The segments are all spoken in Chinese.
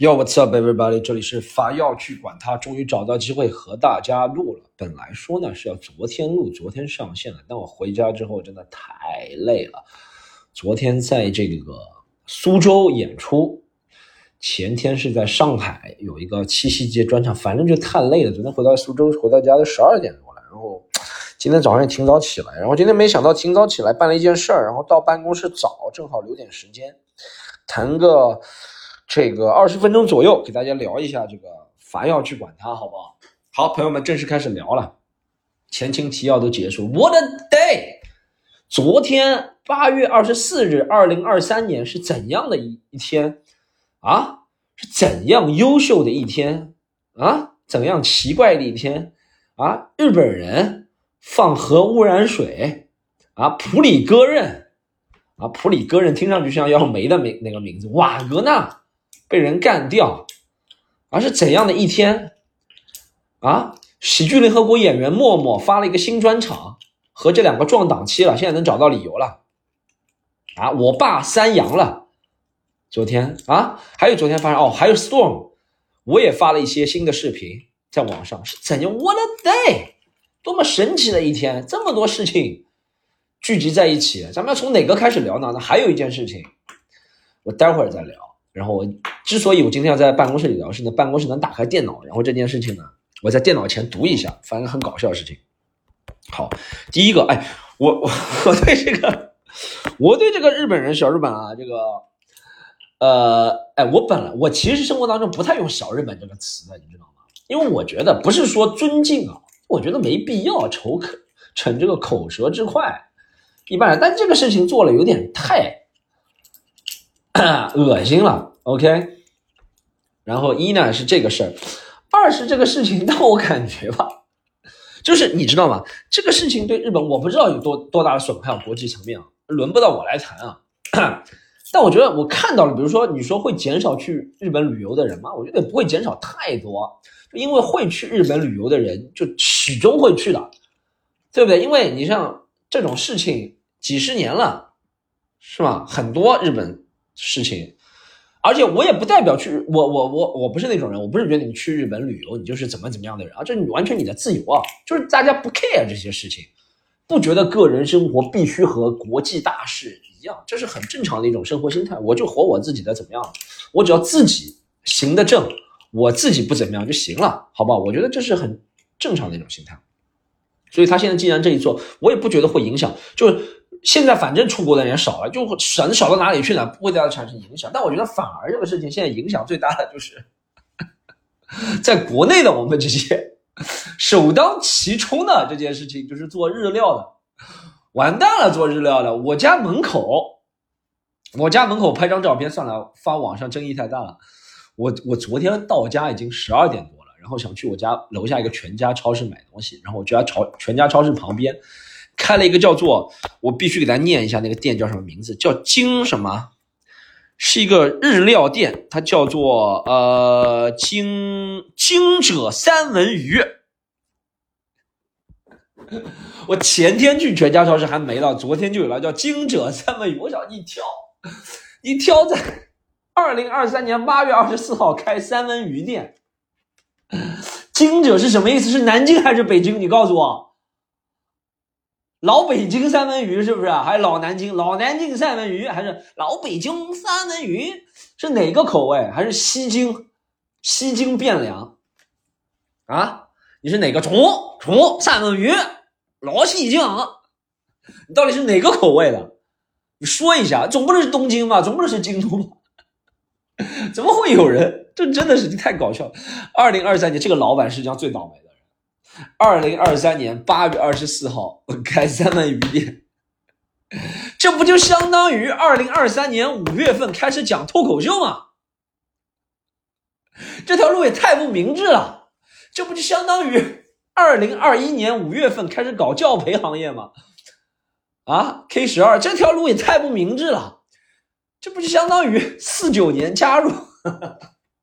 Yo, what's up, everybody？这里是法药去管他，终于找到机会和大家录了。本来说呢是要昨天录，昨天上线的，但我回家之后真的太累了。昨天在这个苏州演出，前天是在上海有一个七夕节专场，反正就太累了。昨天回到苏州，回到家都十二点多了，然后今天早上也挺早起来，然后今天没想到挺早起来办了一件事儿，然后到办公室早，正好留点时间谈个。这个二十分钟左右，给大家聊一下这个凡要去管他，好不好？好，朋友们，正式开始聊了。前情提要都结束。What a day！昨天八月二十四日，二零二三年是怎样的一一天啊？是怎样优秀的一天啊？怎样奇怪的一天啊？日本人放核污染水啊？普里戈任啊？普里戈任听上去像要没的名那个名字，瓦格纳。被人干掉，而是怎样的一天啊？喜剧联合国演员默默发了一个新专场，和这两个撞档期了，现在能找到理由了啊！我爸三阳了，昨天啊，还有昨天发生哦，还有 Storm，我也发了一些新的视频在网上，是怎样？What a day！多么神奇的一天，这么多事情聚集在一起，咱们要从哪个开始聊呢？那还有一件事情，我待会儿再聊。然后我之所以我今天要在办公室里聊，是呢办公室能打开电脑，然后这件事情呢，我在电脑前读一下，发生很搞笑的事情。好，第一个，哎，我我我对这个，我对这个日本人小日本啊，这个，呃，哎，我本来我其实生活当中不太用小日本这个词的，你知道吗？因为我觉得不是说尊敬啊，我觉得没必要逞口逞这个口舌之快，一般人，但这个事情做了有点太。恶心了，OK。然后一呢是这个事儿，二是这个事情让我感觉吧，就是你知道吗？这个事情对日本我不知道有多多大的损害，国际层面啊，轮不到我来谈啊。但我觉得我看到了，比如说你说会减少去日本旅游的人吗？我觉得不会减少太多，因为会去日本旅游的人就始终会去的，对不对？因为你像这种事情几十年了，是吧？很多日本。事情，而且我也不代表去，我我我我不是那种人，我不是觉得你去日本旅游你就是怎么怎么样的人啊，这是完全你的自由啊，就是大家不 care 这些事情，不觉得个人生活必须和国际大事一样，这是很正常的一种生活心态。我就活我自己的怎么样，我只要自己行得正，我自己不怎么样就行了，好不好？我觉得这是很正常的一种心态。所以他现在既然这一做，我也不觉得会影响，就是。现在反正出国的人少了，就省少到哪里去呢？不会对他产生影响。但我觉得反而这个事情现在影响最大的就是，在国内的我们这些首当其冲的这件事情，就是做日料的，完蛋了！做日料的，我家门口，我家门口拍张照片算了，发网上争议太大了。我我昨天到家已经十二点多了，然后想去我家楼下一个全家超市买东西，然后我家超全家超市旁边。开了一个叫做，我必须给大家念一下那个店叫什么名字，叫金什么，是一个日料店，它叫做呃金金者三文鱼。我前天去全家超市还没了，昨天就有了叫金者三文鱼。我想一挑，一挑在二零二三年八月二十四号开三文鱼店，金者是什么意思？是南京还是北京？你告诉我。老北京三文鱼是不是？还是老南京？老南京三文鱼还是老北京三文鱼？是哪个口味？还是西京？西京汴梁？啊？你是哪个？重重三文鱼？老西京？你到底是哪个口味的？你说一下，总不能是东京吧？总不能是京都吧？怎么会有人？这真的是太搞笑了！二零二三年，这个老板是将最倒霉的。二零二三年八月二十四号开三文鱼店，这不就相当于二零二三年五月份开始讲脱口秀吗？这条路也太不明智了！这不就相当于二零二一年五月份开始搞教培行业吗？啊，K 十二这条路也太不明智了！这不就相当于四九年加入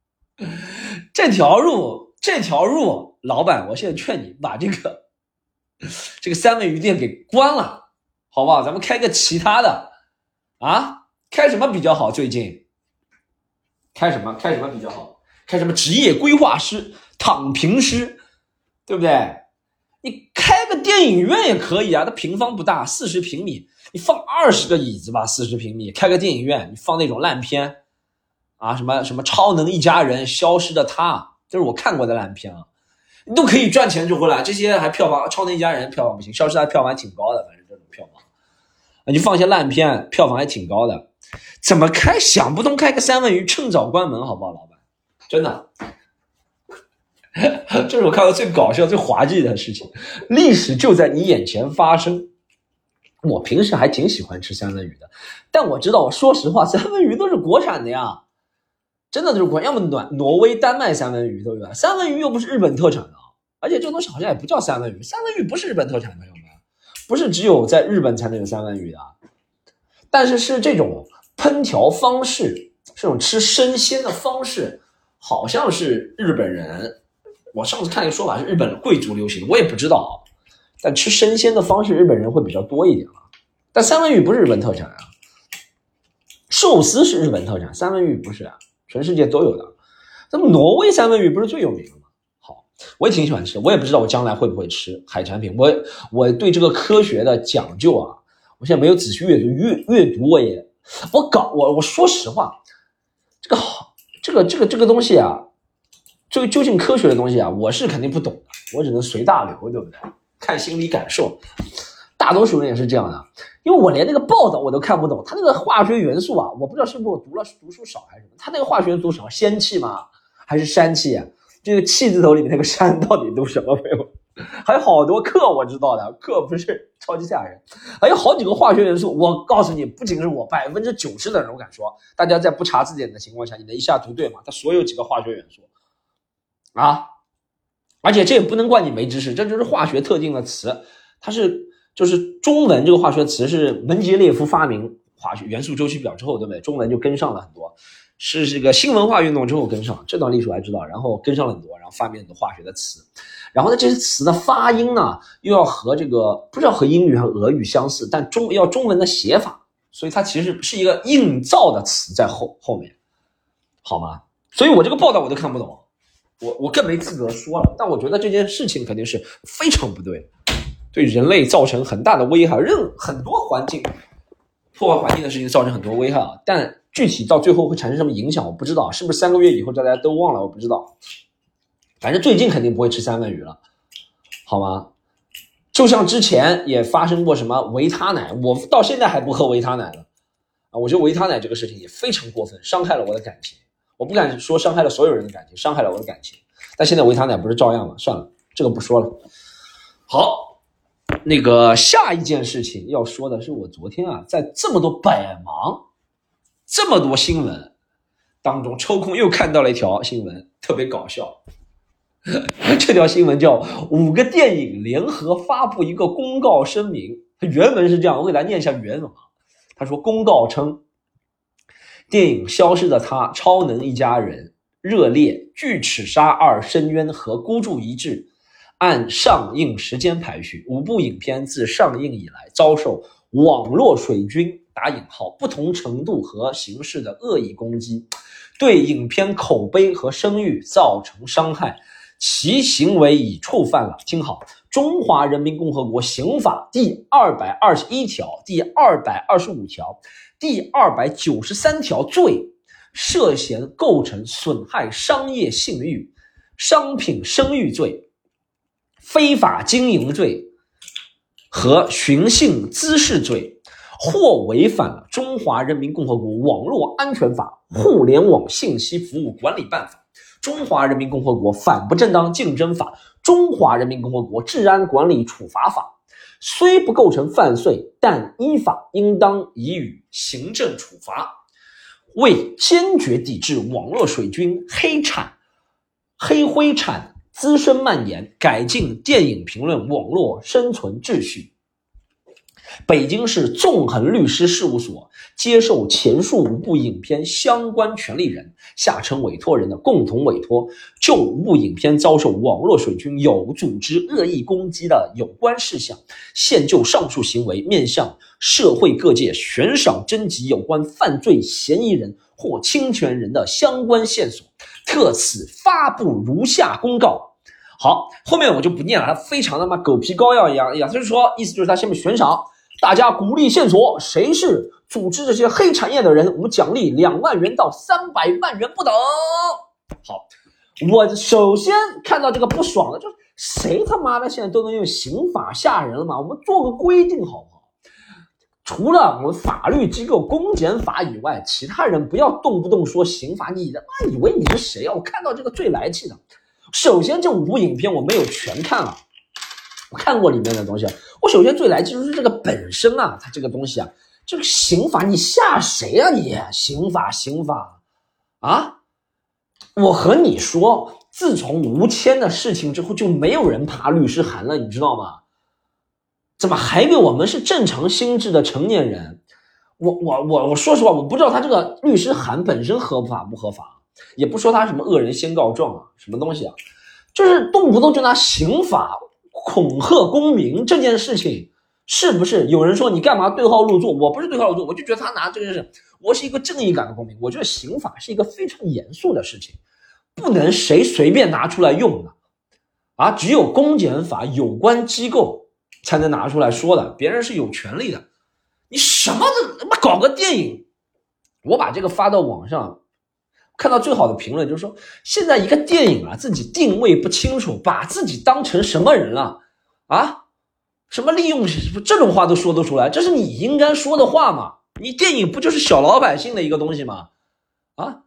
这条路？这条路。老板，我现在劝你把这个这个三文鱼店给关了，好不好？咱们开个其他的啊，开什么比较好？最近开什么？开什么比较好？开什么职业规划师、躺平师，对不对？你开个电影院也可以啊，它平方不大，四十平米，你放二十个椅子吧，四十平米，开个电影院，你放那种烂片，啊，什么什么超能一家人、消失的他，这是我看过的烂片啊，你都可以赚钱就回来，这些还票房，超能一家人票房不行，消失的票房还挺高的，反正这种票房，啊，你放些烂片，票房还挺高的，怎么开想不通，开个三文鱼，趁早关门好不好，老板，真的。这是我看到最搞笑、最滑稽的事情。历史就在你眼前发生。我平时还挺喜欢吃三文鱼的，但我知道，我说实话，三文鱼都是国产的呀，真的就是国，要么暖挪威、丹麦三文鱼，对不对？三文鱼又不是日本特产的，而且这东西好像也不叫三文鱼，三文鱼不是日本特产，朋友们，不是只有在日本才能有三文鱼的。但是是这种烹调方式，这种吃生鲜的方式，好像是日本人。我上次看一个说法是日本贵族流行的，我也不知道。但吃生鲜的方式，日本人会比较多一点啊。但三文鱼不是日本特产啊，寿司是日本特产，三文鱼不是啊，全世界都有的。那么挪威三文鱼不是最有名的吗？好，我也挺喜欢吃，我也不知道我将来会不会吃海产品。我我对这个科学的讲究啊，我现在没有仔细阅读，阅阅读我也我搞我我说实话，这个好这个这个这个东西啊。这个究竟科学的东西啊，我是肯定不懂的，我只能随大流，对不对？看心理感受，大多数人也是这样的，因为我连那个报道我都看不懂，他那个化学元素啊，我不知道是不是我读了读书少还是什么，他那个化学元素什么仙气吗？还是山气？这个气字头里面那个山到底读什么？朋友，还有好多课我知道的，课不是超级吓人，还有好几个化学元素，我告诉你，不仅是我，百分之九十的人我敢说，大家在不查字典的情况下，你能一下读对吗？它所有几个化学元素。啊，而且这也不能怪你没知识，这就是化学特定的词，它是就是中文这个化学词是门捷列夫发明化学元素周期表之后，对不对？中文就跟上了很多，是这个新文化运动之后跟上这段历史我还知道，然后跟上了很多，然后发明很多化学的词，然后呢这些词的发音呢又要和这个不知道和英语和俄语相似，但中要中文的写法，所以它其实是一个硬造的词在后后面，好吗？所以我这个报道我都看不懂。我我更没资格说了，但我觉得这件事情肯定是非常不对，对人类造成很大的危害，任很多环境破坏环境的事情造成很多危害啊。但具体到最后会产生什么影响，我不知道，是不是三个月以后大家都忘了？我不知道。反正最近肯定不会吃三文鱼了，好吗？就像之前也发生过什么维他奶，我到现在还不喝维他奶呢。啊，我觉得维他奶这个事情也非常过分，伤害了我的感情。我不敢说伤害了所有人的感情，伤害了我的感情。但现在维他奶不是照样吗？算了，这个不说了。好，那个下一件事情要说的是，我昨天啊，在这么多百忙、这么多新闻当中，抽空又看到了一条新闻，特别搞笑。这条新闻叫“五个电影联合发布一个公告声明”，它原文是这样，我给大家念一下原文啊。他说：“公告称。”电影《消失的她》《超能一家人》《热烈》《巨齿鲨二》《深渊》和《孤注一掷》，按上映时间排序，五部影片自上映以来遭受网络水军（打引号）不同程度和形式的恶意攻击，对影片口碑和声誉造成伤害，其行为已触犯了。听好，《中华人民共和国刑法》第二百二十一条、第二百二十五条。第二百九十三条罪，涉嫌构成损害商业信誉、商品声誉罪、非法经营罪和寻衅滋事罪，或违反了《中华人民共和国网络安全法》《互联网信息服务管理办法》《中华人民共和国反不正当竞争法》《中华人民共和国治安管理处罚法》。虽不构成犯罪，但依法应当予以行政处罚。为坚决抵制网络水军黑产、黑灰产滋生蔓延，改进电影评论网络生存秩序，北京市纵横律师事务所接受前述五部影片相关权利人（下称委托人）的共同委托，就五部影片遭受网络水军有组织恶意攻击的有关事项，现就上述行为面向社会各界悬赏征集有关犯罪嫌疑人或侵权人的相关线索，特此发布如下公告。好，后面我就不念了，他非常的嘛狗皮膏药一样，呀，就是说，意思就是他下面悬赏，大家鼓励线索，谁是组织这些黑产业的人，我们奖励两万元到三百万元不等。好，我首先看到这个不爽的，就是谁他妈的现在都能用刑法吓人了吗？我们做个规定好不好？除了我们法律机构公检法以外，其他人不要动不动说刑法，你他妈以为你是谁啊？我看到这个最来气的。首先，这五部影片我没有全看了，我看过里面的东西。我首先最来劲就是这个本身啊，它这个东西啊，这个刑法你吓谁啊你？刑法刑法啊！我和你说，自从吴谦的事情之后，就没有人爬律师函了，你知道吗？怎么还给我们是正常心智的成年人？我我我我说实话，我不知道他这个律师函本身合法不合法。也不说他什么恶人先告状啊，什么东西啊，就是动不动就拿刑法恐吓公民这件事情，是不是？有人说你干嘛对号入座？我不是对号入座，我就觉得他拿这件事，我是一个正义感的公民，我觉得刑法是一个非常严肃的事情，不能谁随便拿出来用的，啊，只有公检法有关机构才能拿出来说的，别人是有权利的。你什么的，他妈搞个电影，我把这个发到网上。看到最好的评论就是说，现在一个电影啊，自己定位不清楚，把自己当成什么人了啊？什么利用这种话都说得出来，这是你应该说的话吗？你电影不就是小老百姓的一个东西吗？啊？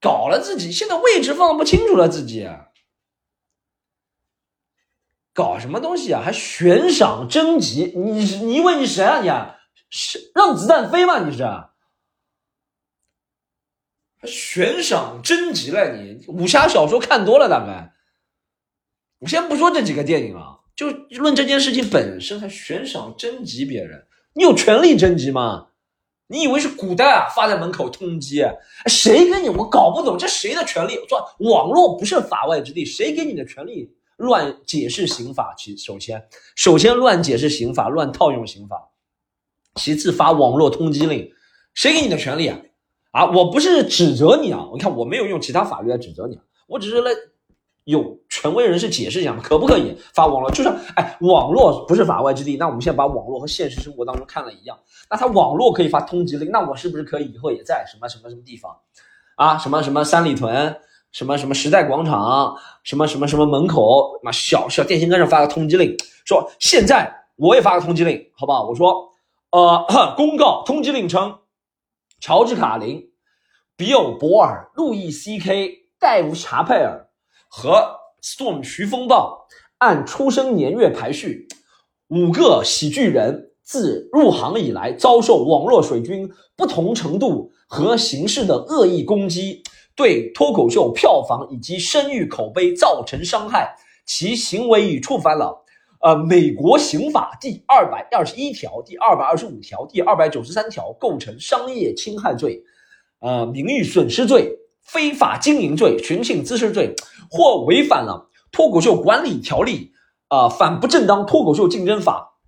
搞了自己，现在位置放不清楚了，自己搞什么东西啊？还悬赏征集？你你以为你谁啊？你是让子弹飞吗？你是？悬赏征集了你武侠小说看多了大概，我先不说这几个电影啊，就论这件事情本身，还悬赏征集别人，你有权利征集吗？你以为是古代啊？发在门口通缉，谁给你？我搞不懂这谁的权利？说网络不是法外之地，谁给你的权利乱解释刑法？其首先，首先乱解释刑法，乱套用刑法，其次发网络通缉令，谁给你的权利啊？啊，我不是指责你啊！你看，我没有用其他法律来指责你，我只是来有权威人士解释一下嘛，可不可以发网络？就是哎，网络不是法外之地。那我们现在把网络和现实生活当中看了一样，那他网络可以发通缉令，那我是不是可以以后也在什么什么什么地方啊？什么什么三里屯，什么什么时代广场，什么什么什么门口，那小小电线杆上发个通缉令，说现在我也发个通缉令，好不好？我说，呃，公告通缉令称。乔治·卡林、比尔·博尔、路易 ·C·K、戴夫·查佩尔和 Storm 徐风暴按出生年月排序，五个喜剧人自入行以来遭受网络水军不同程度和形式的恶意攻击，对脱口秀票房以及声誉口碑造成伤害，其行为已触犯了。呃，美国刑法第二百二十一条、第二百二十五条、第二百九十三条构成商业侵害罪，呃，名誉损失罪、非法经营罪、寻衅滋事罪，或违反了脱口秀管理条例，啊，反不正当脱口秀竞争法，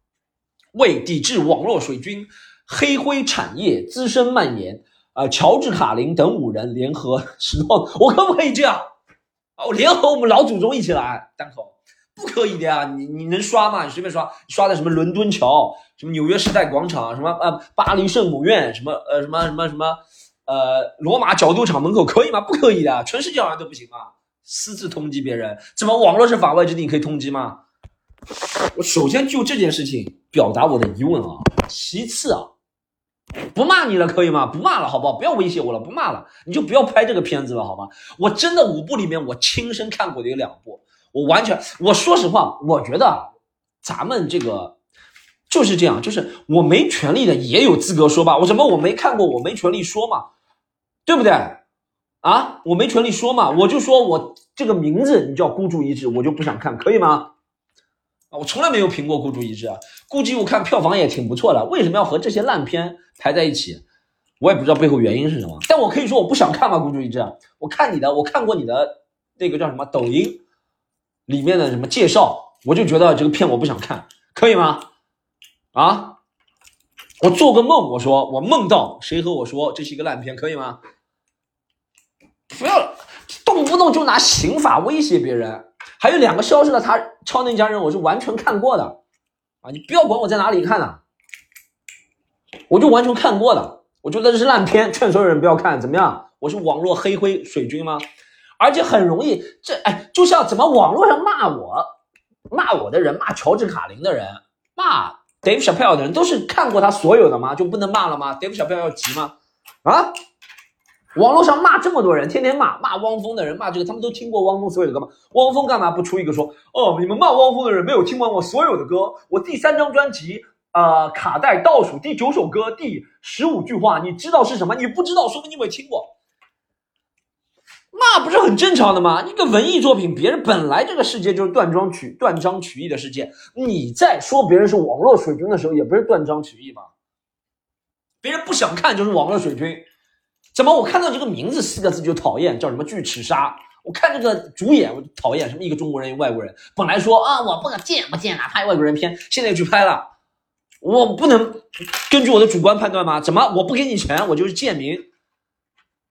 为抵制网络水军黑灰产业滋生蔓延，啊，乔治卡林等五人联合 实动，我可不可以这样？我联合我们老祖宗一起来单口。不可以的呀，你你能刷吗？你随便刷，刷的什么伦敦桥，什么纽约时代广场，什么呃巴黎圣母院，什么呃什么什么什么，呃罗马角斗场门口可以吗？不可以的，全世界好像都不行啊。私自通缉别人，怎么网络是法外之地，你可以通缉吗？我首先就这件事情表达我的疑问啊。其次啊，不骂你了可以吗？不骂了好不好？不要威胁我了，不骂了，你就不要拍这个片子了好吗？我真的五部里面我亲身看过的有两部。我完全，我说实话，我觉得咱们这个就是这样，就是我没权利的也有资格说吧？我什么我没看过，我没权利说嘛，对不对？啊，我没权利说嘛，我就说我这个名字你叫孤注一掷，我就不想看，可以吗？啊，我从来没有评过孤注一掷啊。孤注我看票房也挺不错的，为什么要和这些烂片排在一起？我也不知道背后原因是什么。但我可以说我不想看吗？孤注一掷，我看你的，我看过你的那个叫什么抖音里面的什么介绍，我就觉得这个片我不想看，可以吗？啊，我做个梦，我说我梦到谁和我说这是一个烂片，可以吗？不要动不动就拿刑法威胁别人。还有两个消失的，他超能家人我是完全看过的啊！你不要管我在哪里看的，我就完全看过的。我觉得这是烂片，劝所有人不要看，怎么样？我是网络黑灰水军吗？而且很容易，这哎，就像怎么网络上骂我、骂我的人、骂乔治卡林的人、骂 Dave Chappelle 的人，都是看过他所有的吗？就不能骂了吗？Dave Chappelle 要急吗？啊？网络上骂这么多人，天天骂骂汪峰的人，骂这个，他们都听过汪峰所有的歌吗？汪峰干嘛不出一个说？哦，你们骂汪峰的人没有听完我所有的歌，我第三张专辑，呃，卡带倒数第九首歌，第十五句话，你知道是什么？你不知道，说明你没听过。那不是很正常的吗？一个文艺作品，别人本来这个世界就是断章取断章取义的世界，你在说别人是网络水军的时候，也不是断章取义吗？别人不想看就是网络水军。怎么我看到这个名字四个字就讨厌？叫什么巨齿鲨？我看这个主演我讨厌，什么一个中国人一个外国人。本来说啊我不敢见不见啊拍外国人片，现在去拍了，我不能根据我的主观判断吗？怎么我不给你钱我就是贱民？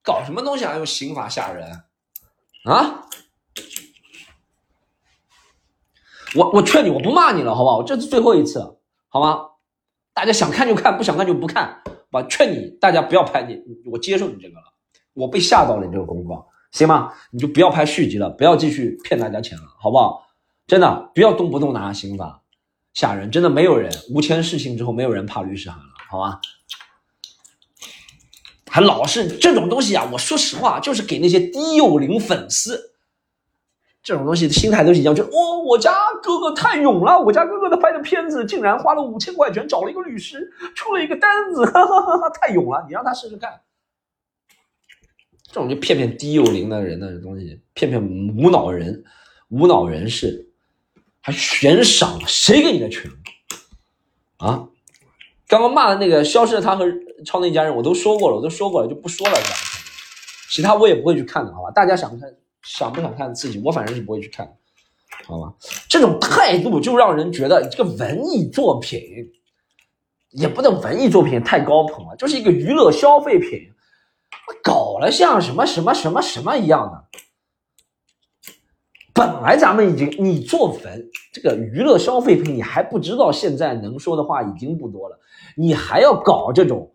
搞什么东西啊？用刑法吓人啊？我我劝你，我不骂你了，好不好？这是最后一次，好吗？大家想看就看，不想看就不看。我劝你，大家不要拍你，我接受你这个了，我被吓到了你这个公告，行吗？你就不要拍续集了，不要继续骗大家钱了，好不好？真的，不要动不动拿刑法吓人，真的没有人无钱事情之后没有人怕律师函了，好吗？还老是这种东西啊！我说实话，就是给那些低幼龄粉丝。这种东西的心态都是一样，就哦，我家哥哥太勇了，我家哥哥他拍的片子竟然花了五千块钱找了一个律师，出了一个单子，哈哈哈哈太勇了，你让他试试看。这种就骗骗低幼龄的人的东西，骗骗无脑人、无脑人士，还悬赏，谁给你的权？啊？刚刚骂的那个消失的他和超能一家人，我都说过了，我都说过了，就不说了，这其他我也不会去看的，好吧？大家想看。想不想看自己？我反正是不会去看，好吧？这种态度就让人觉得这个文艺作品也不能文艺作品太高捧了，就是一个娱乐消费品，搞了像什么什么什么什么一样的。本来咱们已经你做文这个娱乐消费品，你还不知道现在能说的话已经不多了，你还要搞这种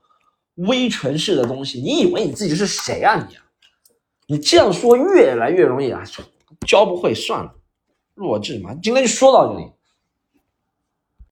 威权式的东西，你以为你自己是谁啊你？你这样说越来越容易啊，教不会算了，弱智嘛！今天就说到这里。